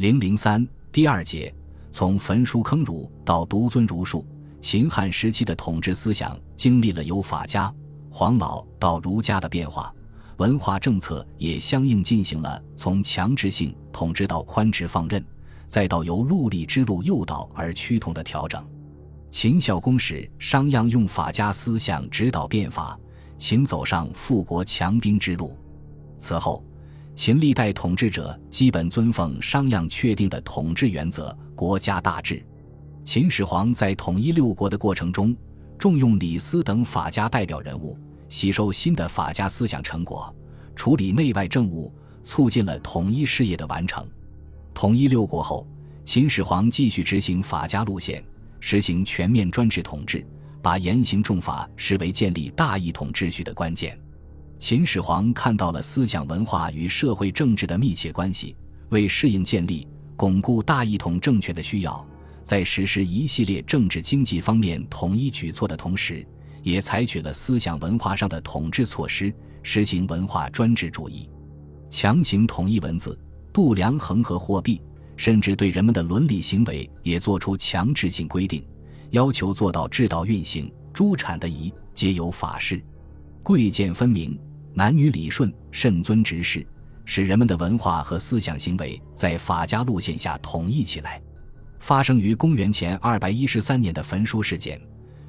零零三第二节，从焚书坑儒到独尊儒术，秦汉时期的统治思想经历了由法家、黄老到儒家的变化，文化政策也相应进行了从强制性统治到宽直放任，再到由陆力之路诱导而趋同的调整。秦孝公时，商鞅用法家思想指导变法，秦走上富国强兵之路。此后。秦历代统治者基本遵奉商鞅确定的统治原则，国家大治。秦始皇在统一六国的过程中，重用李斯等法家代表人物，吸收新的法家思想成果，处理内外政务，促进了统一事业的完成。统一六国后，秦始皇继续执行法家路线，实行全面专制统治，把严刑重法视为建立大一统秩序的关键。秦始皇看到了思想文化与社会政治的密切关系，为适应建立、巩固大一统政权的需要，在实施一系列政治经济方面统一举措的同时，也采取了思想文化上的统治措施，实行文化专制主义，强行统一文字、度量衡和货币，甚至对人们的伦理行为也做出强制性规定，要求做到制道运行、诸产的仪皆有法式，贵贱分明。男女礼顺，慎尊执事，使人们的文化和思想行为在法家路线下统一起来。发生于公元前二百一十三年的焚书事件，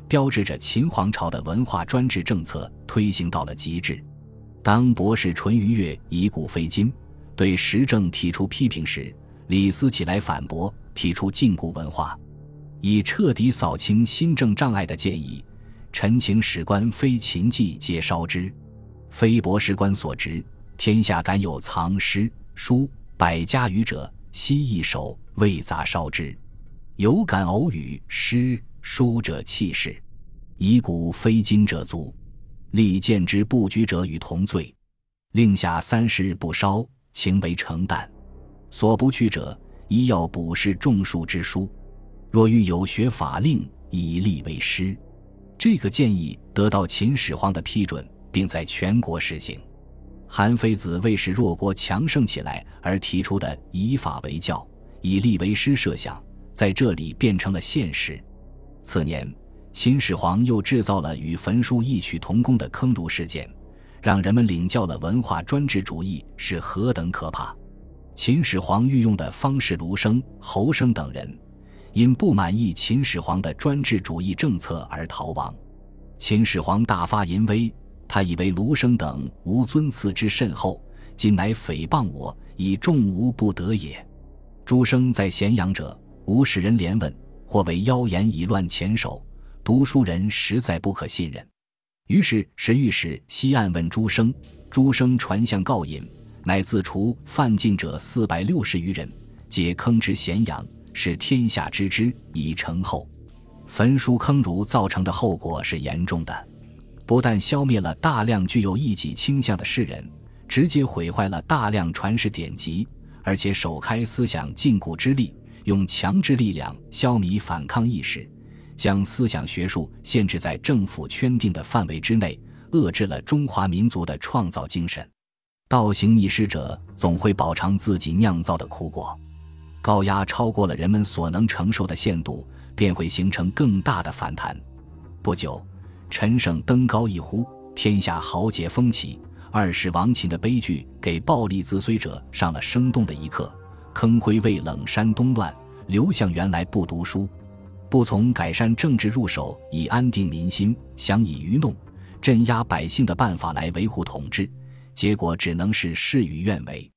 标志着秦皇朝的文化专制政策推行到了极致。当博士淳于越以古非今，对时政提出批评时，李斯起来反驳，提出禁锢文化，以彻底扫清新政障碍的建议。陈情史官非秦记皆烧之。非博士官所执，天下敢有藏诗书百家语者，悉一手未杂烧之。有敢偶语诗书者弃世，以古非今者足。立见之不居者与同罪。令下三十日不烧，情为成担。所不去者，一要补是种树之书。若欲有学法令，以立为师。这个建议得到秦始皇的批准。并在全国实行。韩非子为使弱国强盛起来而提出的以法为教、以吏为师设想，在这里变成了现实。次年，秦始皇又制造了与焚书异曲同工的坑儒事件，让人们领教了文化专制主义是何等可怕。秦始皇御用的方士卢生、侯生等人，因不满意秦始皇的专制主义政策而逃亡。秦始皇大发淫威。他以为卢生等无尊赐之甚厚，今乃诽谤我，以众无不得也。诸生在咸阳者，无使人连问，或为妖言以乱前手。读书人实在不可信任。于是使御史西岸问诸生，诸生传相告引，乃自除犯禁者四百六十余人，皆坑之咸阳，使天下知之，以成后。焚书坑儒造成的后果是严重的。不但消灭了大量具有异己倾向的士人，直接毁坏了大量传世典籍，而且首开思想禁锢之力，用强制力量消弭反抗意识，将思想学术限制在政府圈定的范围之内，遏制了中华民族的创造精神。倒行逆施者总会饱尝自己酿造的苦果，高压超过了人们所能承受的限度，便会形成更大的反弹。不久。陈胜登高一呼，天下豪杰风起。二世亡秦的悲剧给暴力自衰者上了生动的一课。坑灰为冷山东乱，刘向原来不读书，不从改善政治入手，以安定民心，想以愚弄、镇压百姓的办法来维护统治，结果只能是事与愿违。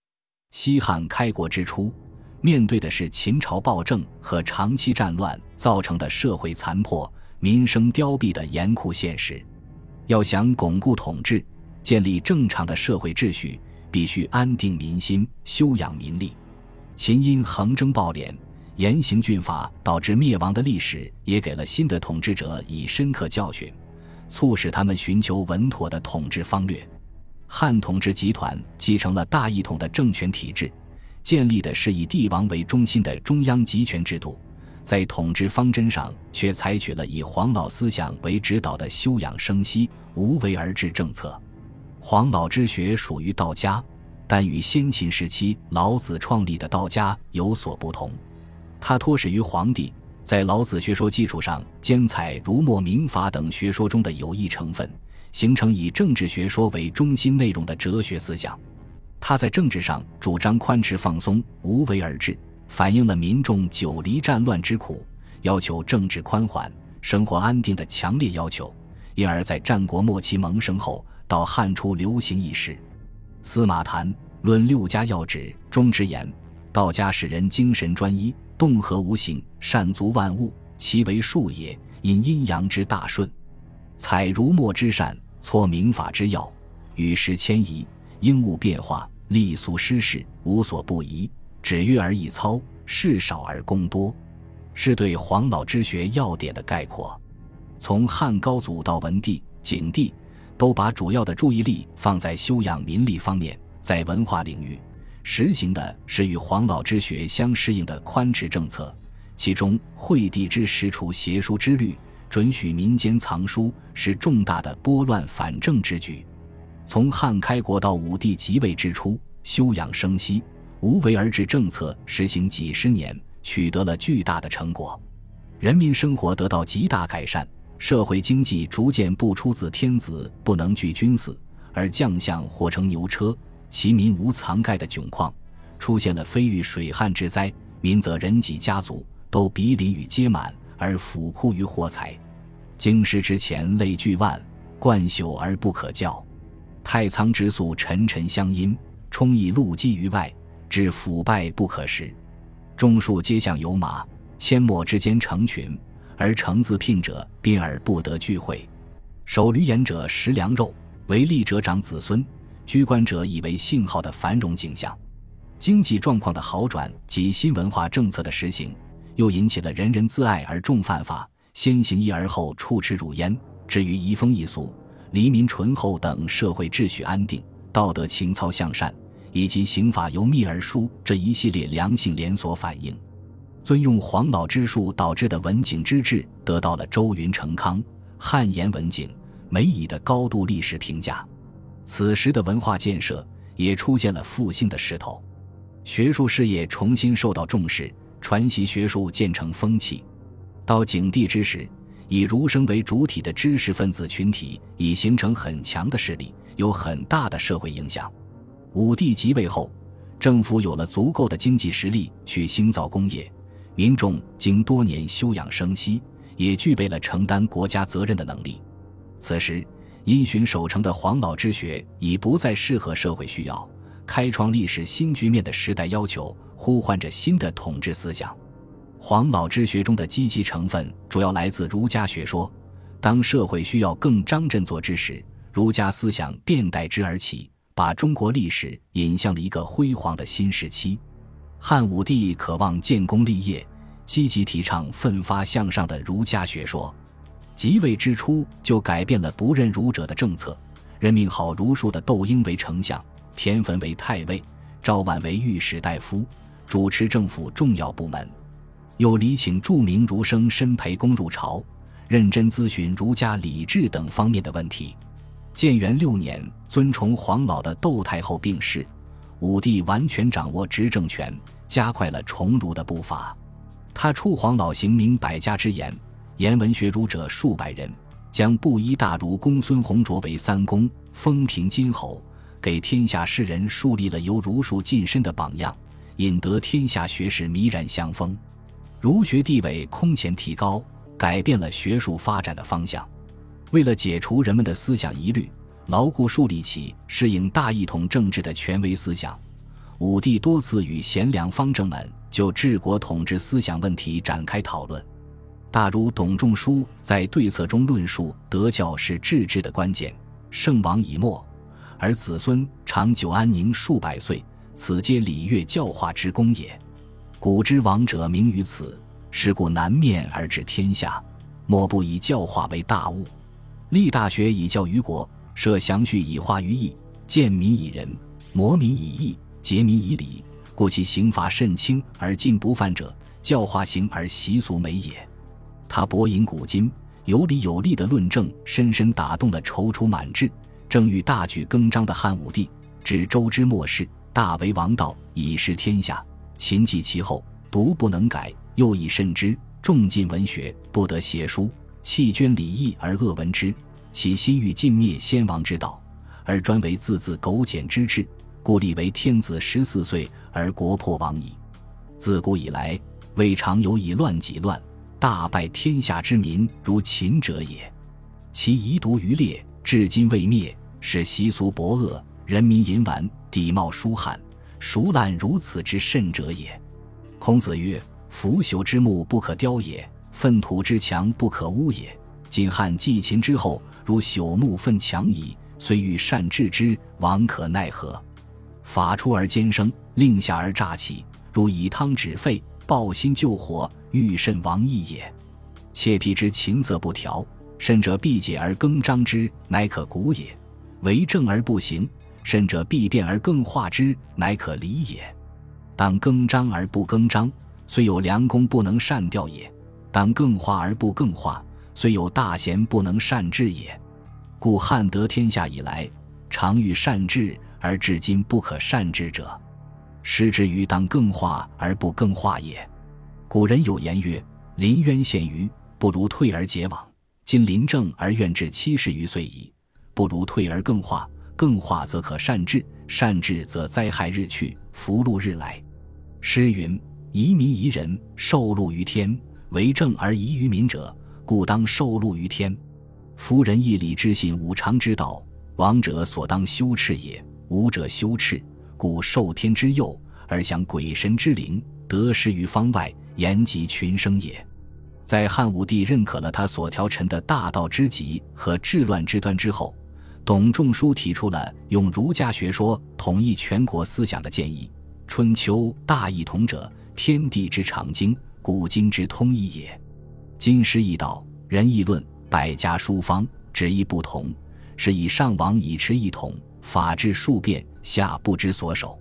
西汉开国之初，面对的是秦朝暴政和长期战乱造成的社会残破。民生凋敝的严酷现实，要想巩固统治、建立正常的社会秩序，必须安定民心、修养民力。秦因横征暴敛、严刑峻法导致灭亡的历史，也给了新的统治者以深刻教训，促使他们寻求稳妥的统治方略。汉统治集团继承了大一统的政权体制，建立的是以帝王为中心的中央集权制度。在统治方针上，却采取了以黄老思想为指导的休养生息、无为而治政策。黄老之学属于道家，但与先秦时期老子创立的道家有所不同。他托始于黄帝，在老子学说基础上兼采儒墨民法等学说中的有益成分，形成以政治学说为中心内容的哲学思想。他在政治上主张宽弛放松、无为而治，反映了民众久离战乱之苦，要求政治宽缓、生活安定的强烈要求，因而，在战国末期萌生后，到汉初流行一时。司马谈《论六家要旨》中直言：“道家使人精神专一，动和无形，善足万物，其为术也。因阴阳之大顺，采儒墨之善，挫明法之要，与时迁移，应物变化，立俗施事，无所不宜。止约而易操，事少而功多。”是对黄老之学要点的概括。从汉高祖到文帝、景帝。都把主要的注意力放在修养民力方面，在文化领域实行的是与黄老之学相适应的宽弛政策。其中，惠帝之实除邪书之律，准许民间藏书，是重大的拨乱反正之举。从汉开国到武帝即位之初，休养生息、无为而治政策实行几十年，取得了巨大的成果，人民生活得到极大改善。社会经济逐渐不出自天子不能聚君子，而将相或乘牛车，其民无藏盖的窘况，出现了非遇水旱之灾，民则人己家族都比邻与皆满，而府库于货财。京师之前累巨万，贯朽而不可教。太仓之粟沉沉相因，充溢露积于外，致腐败不可食。众树皆向有马，阡陌之间成群。而成自聘者，宾而不得聚会；守闾阎者食粮肉，为利者长子孙，居官者以为信号的繁荣景象。经济状况的好转及新文化政策的实行，又引起了人人自爱而重犯法，先行义而后处耻辱焉。至于移风易俗、黎民淳厚等社会秩序安定、道德情操向善，以及刑法由密而疏这一系列良性连锁反应。尊用黄老之术导致的文景之治得到了周云成康、汉言文景、梅乙的高度历史评价。此时的文化建设也出现了复兴的势头，学术事业重新受到重视，传习学术渐成风气。到景帝之时，以儒生为主体的知识分子群体已形成很强的势力，有很大的社会影响。武帝即位后，政府有了足够的经济实力去兴造工业。民众经多年休养生息，也具备了承担国家责任的能力。此时，因循守成的黄老之学已不再适合社会需要，开创历史新局面的时代要求，呼唤着新的统治思想。黄老之学中的积极成分主要来自儒家学说。当社会需要更张振作之时，儒家思想便代之而起，把中国历史引向了一个辉煌的新时期。汉武帝渴望建功立业，积极提倡奋发向上的儒家学说。即位之初就改变了不认儒者的政策，任命好儒术的窦婴为丞相，田汾为太尉，赵绾为御史大夫，主持政府重要部门。又礼请著名儒生申培公入朝，认真咨询儒家礼制等方面的问题。建元六年，尊崇黄老的窦太后病逝，武帝完全掌握执政权。加快了崇儒的步伐，他出黄老行明百家之言，言文学儒者数百人，将布衣大儒公孙弘卓为三公，封平金侯，给天下士人树立了由儒术晋身的榜样，引得天下学士迷然相风，儒学地位空前提高，改变了学术发展的方向。为了解除人们的思想疑虑，牢固树立起适应大一统政治的权威思想。武帝多次与贤良方正们就治国统治思想问题展开讨论，大儒董仲舒在对策中论述德教是治治的关键，圣王已没，而子孙长久安宁数百岁，此皆礼乐教化之功也。古之王者明于此，是故南面而治天下，莫不以教化为大务。立大学以教于国，设祥序以化于义，建民以仁，模民以义。节民以礼，故其刑罚甚轻而禁不犯者，教化行而习俗美也。他博引古今，有理有力的论证，深深打动了踌躇满志、正欲大举更张的汉武帝。至周之末世，大为王道，以示天下。秦继其后，独不能改，又以慎之，重禁文学，不得写书，弃捐礼义而恶闻之。其心欲尽灭先王之道，而专为字字苟简之志，故立为天子十四岁而国破亡矣。自古以来，未尝有以乱己乱、大败天下之民如秦者也。其遗毒余烈，至今未灭，是习俗薄恶，人民淫顽，地貌疏悍，孰滥如此之甚者也？孔子曰：“腐朽之木不可雕也，粪土之墙不可污也。今汉继秦之后，如朽木奋墙矣。虽欲善治之，王可奈何？法出而奸生，令下而诈起，如以汤止沸，抱薪救火，欲甚亡亦也。切皮之琴瑟不调。”甚者必解而更张之，乃可古也；为政而不行，甚者必变而更化之，乃可离也。当更张而不更张，虽有良工不能善调也；当更化而不更化，虽有大贤不能善治也。故汉得天下以来，常欲善治，而至今不可善治者，失之于当更化而不更化也。古人有言曰：“临渊羡鱼，不如退而结网。”今临政而愿至七十余岁矣，不如退而更化，更化则可善治，善治则灾害日去，福禄日来。诗云：“遗民遗人，受禄于天。为政而遗于民者，故当受禄于天。夫人义礼之信五常之道，王者所当修饬也。武者修饬，故受天之佑，而享鬼神之灵，得失于方外，言及群生也。”在汉武帝认可了他所调陈的大道之极和治乱之端之后，董仲舒提出了用儒家学说统一全国思想的建议。春秋大一统者，天地之常经，古今之通义也。今师易道，仁义论，百家书方，旨意不同，是以上王以持一统，法治数变，下不知所守。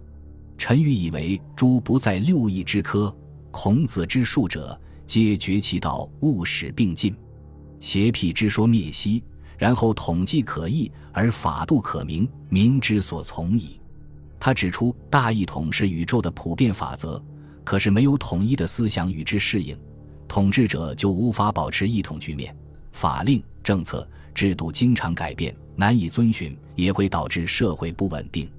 臣愚以为诸不在六艺之科，孔子之术者。皆绝其道，务使并进，邪僻之说灭息，然后统计可议，而法度可明，民之所从矣。他指出，大一统是宇宙的普遍法则，可是没有统一的思想与之适应，统治者就无法保持一统局面。法令、政策、制度经常改变，难以遵循，也会导致社会不稳定。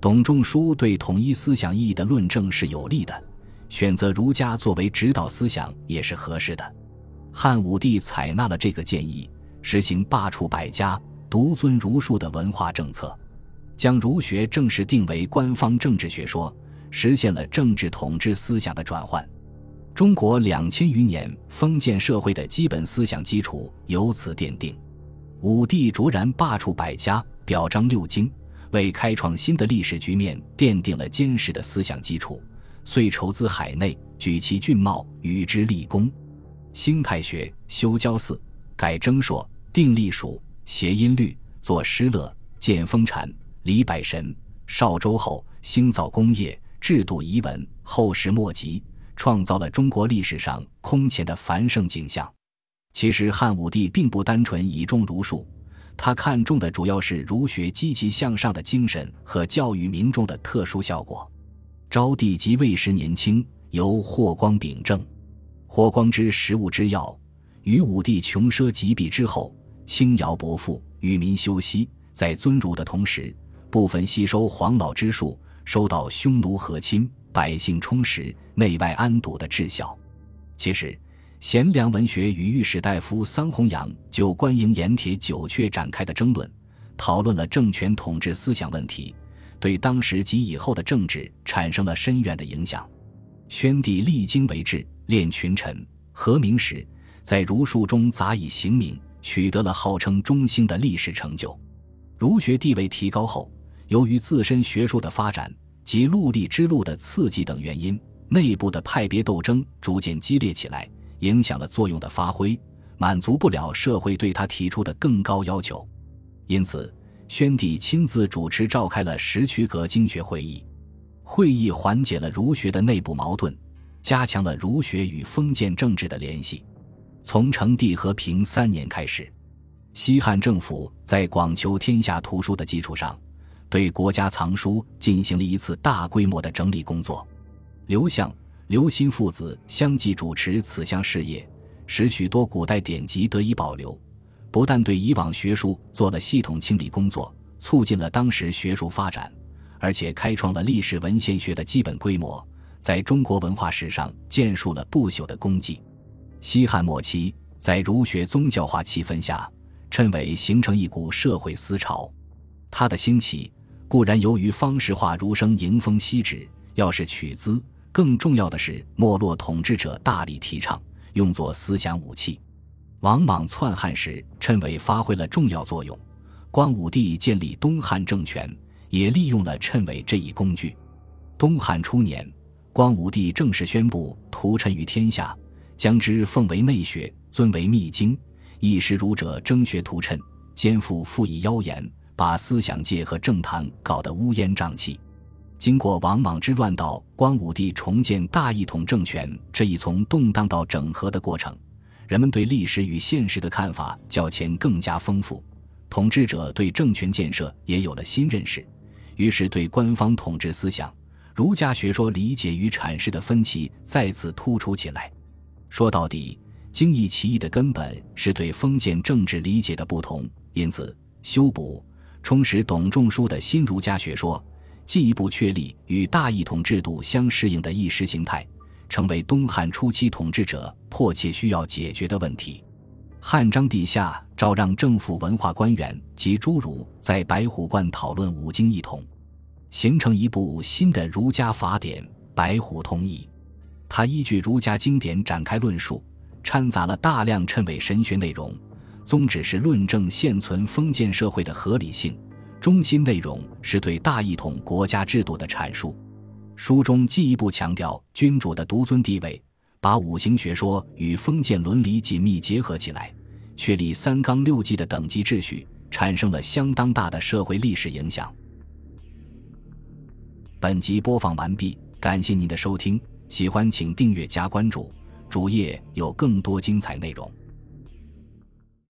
董仲舒对统一思想意义的论证是有利的。选择儒家作为指导思想也是合适的。汉武帝采纳了这个建议，实行罢黜百家、独尊儒术的文化政策，将儒学正式定为官方政治学说，实现了政治统治思想的转换。中国两千余年封建社会的基本思想基础由此奠定。武帝卓然罢黜百家，表彰六经，为开创新的历史局面奠定了坚实的思想基础。遂筹资海内，举其俊茂，与之立功。兴太学，修郊祀，改征朔，定历数，谐音律，作诗乐，建封禅，礼百神。少周后，兴造工业，制度遗文，后世莫及，创造了中国历史上空前的繁盛景象。其实，汉武帝并不单纯倚重儒术，他看重的主要是儒学积极向上的精神和教育民众的特殊效果。昭帝即位时年轻，由霍光秉政。霍光知时务之要，于武帝穷奢极弊之后，轻徭薄赋，与民休息，在尊儒的同时，部分吸收黄老之术，收到匈奴和亲，百姓充实，内外安堵的治效。其实，贤良文学与御史大夫桑弘羊就官营盐铁九阙展开的争论，讨论了政权统治思想问题。对当时及以后的政治产生了深远的影响。宣帝励精为治，练群臣，和明时，在儒术中杂以刑名，取得了号称中兴的历史成就。儒学地位提高后，由于自身学术的发展及陆力之路的刺激等原因，内部的派别斗争逐渐激烈起来，影响了作用的发挥，满足不了社会对他提出的更高要求，因此。宣帝亲自主持召开了石渠阁经学会议，会议缓解了儒学的内部矛盾，加强了儒学与封建政治的联系。从成帝和平三年开始，西汉政府在广求天下图书的基础上，对国家藏书进行了一次大规模的整理工作。刘向、刘歆父子相继主持此项事业，使许多古代典籍得以保留，不但对以往学术做了系统清理工作，促进了当时学术发展，而且开创了历史文献学的基本规模，在中国文化史上建树了不朽的功绩。西汉末期，在儒学宗教化气氛下，谶纬形成一股社会思潮。它的兴起固然由于方士化儒生迎风息止，要是取资，更重要的是没落统治者大力提倡，用作思想武器。王莽篡汉时，谶纬发挥了重要作用；光武帝建立东汉政权，也利用了谶纬这一工具。东汉初年，光武帝正式宣布屠谶于天下。将之奉为内学，尊为秘经。一时儒者争学屠谶，肩负附以妖言，把思想界和政坛搞得乌烟瘴气。经过王莽之乱到光武帝重建大一统政权这一从动荡到整合的过程，人们对历史与现实的看法较前更加丰富，统治者对政权建设也有了新认识，于是对官方统治思想、儒家学说理解与阐释的分歧再次突出起来。说到底，精益其义的根本是对封建政治理解的不同。因此，修补、充实董仲舒的新儒家学说，进一步确立与大一统制度相适应的意识形态，成为东汉初期统治者迫切需要解决的问题。汉章帝下诏让政府文化官员及诸儒在白虎观讨论五经一统，形成一部新的儒家法典《白虎通义》。他依据儒家经典展开论述，掺杂了大量谶纬神学内容，宗旨是论证现存封建社会的合理性，中心内容是对大一统国家制度的阐述。书中进一步强调君主的独尊地位，把五行学说与封建伦理紧密结合起来，确立三纲六纪的等级秩序，产生了相当大的社会历史影响。本集播放完毕，感谢您的收听。喜欢请订阅加关注，主页有更多精彩内容。